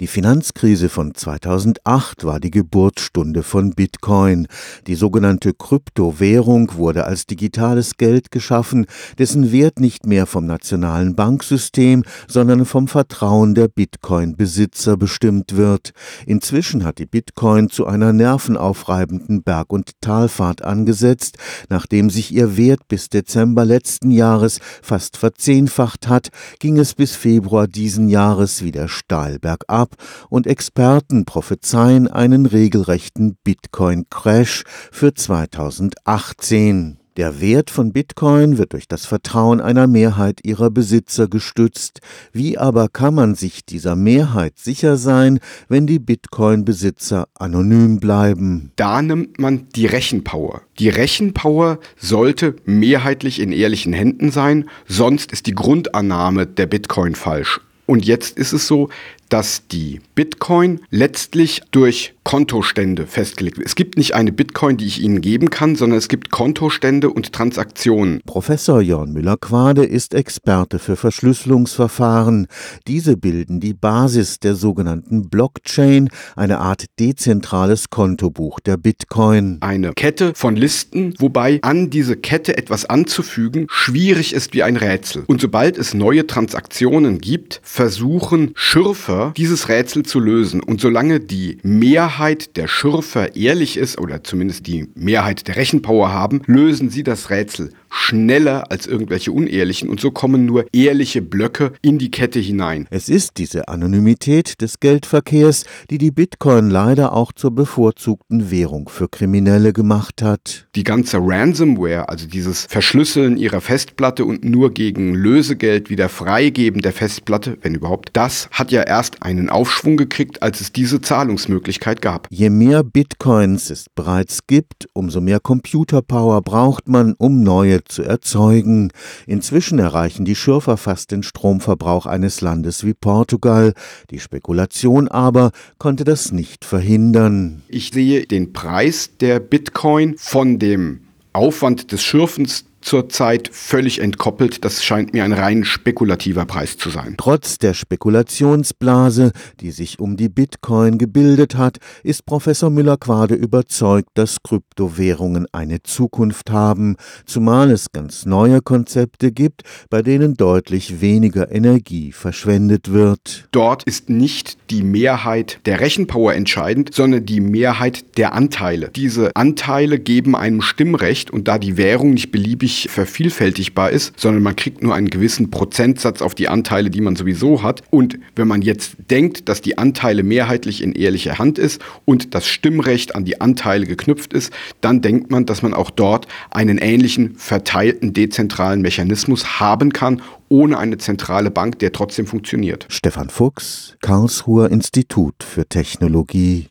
Die Finanzkrise von 2008 war die Geburtsstunde von Bitcoin. Die sogenannte Kryptowährung wurde als digitales Geld geschaffen, dessen Wert nicht mehr vom nationalen Banksystem, sondern vom Vertrauen der Bitcoin-Besitzer bestimmt wird. Inzwischen hat die Bitcoin zu einer nervenaufreibenden Berg- und Talfahrt angesetzt, nachdem sich ihr Wert bis Dezember letzten Jahres fast verzehnfacht hat, ging es bis Februar diesen Jahres wieder steil bergab ab und Experten prophezeien einen regelrechten Bitcoin-Crash für 2018. Der Wert von Bitcoin wird durch das Vertrauen einer Mehrheit ihrer Besitzer gestützt. Wie aber kann man sich dieser Mehrheit sicher sein, wenn die Bitcoin-Besitzer anonym bleiben? Da nimmt man die Rechenpower. Die Rechenpower sollte mehrheitlich in ehrlichen Händen sein, sonst ist die Grundannahme der Bitcoin falsch. Und jetzt ist es so, dass die Bitcoin letztlich durch Kontostände festgelegt wird. Es gibt nicht eine Bitcoin, die ich Ihnen geben kann, sondern es gibt Kontostände und Transaktionen. Professor Jörn Müller-Quade ist Experte für Verschlüsselungsverfahren. Diese bilden die Basis der sogenannten Blockchain, eine Art dezentrales Kontobuch der Bitcoin. Eine Kette von Listen, wobei an diese Kette etwas anzufügen schwierig ist wie ein Rätsel. Und sobald es neue Transaktionen gibt, versuchen Schürfer dieses Rätsel zu lösen. Und solange die Mehrheit der Schürfer ehrlich ist, oder zumindest die Mehrheit der Rechenpower haben, lösen sie das Rätsel schneller als irgendwelche unehrlichen und so kommen nur ehrliche Blöcke in die Kette hinein. Es ist diese Anonymität des Geldverkehrs, die die Bitcoin leider auch zur bevorzugten Währung für Kriminelle gemacht hat. Die ganze Ransomware, also dieses Verschlüsseln ihrer Festplatte und nur gegen Lösegeld wieder freigeben der Festplatte, wenn überhaupt, das hat ja erst einen Aufschwung gekriegt, als es diese Zahlungsmöglichkeit gab. Je mehr Bitcoins es bereits gibt, umso mehr Computerpower braucht man, um neue zu erzeugen. Inzwischen erreichen die Schürfer fast den Stromverbrauch eines Landes wie Portugal. Die Spekulation aber konnte das nicht verhindern. Ich sehe den Preis der Bitcoin von dem Aufwand des Schürfens zurzeit völlig entkoppelt. Das scheint mir ein rein spekulativer Preis zu sein. Trotz der Spekulationsblase, die sich um die Bitcoin gebildet hat, ist Professor Müller-Quade überzeugt, dass Kryptowährungen eine Zukunft haben, zumal es ganz neue Konzepte gibt, bei denen deutlich weniger Energie verschwendet wird. Dort ist nicht die Mehrheit der Rechenpower entscheidend, sondern die Mehrheit der Anteile. Diese Anteile geben einem Stimmrecht und da die Währung nicht beliebig nicht vervielfältigbar ist, sondern man kriegt nur einen gewissen Prozentsatz auf die Anteile, die man sowieso hat. Und wenn man jetzt denkt, dass die Anteile mehrheitlich in ehrlicher Hand ist und das Stimmrecht an die Anteile geknüpft ist, dann denkt man, dass man auch dort einen ähnlichen verteilten dezentralen Mechanismus haben kann, ohne eine zentrale Bank, der trotzdem funktioniert. Stefan Fuchs, Karlsruher Institut für Technologie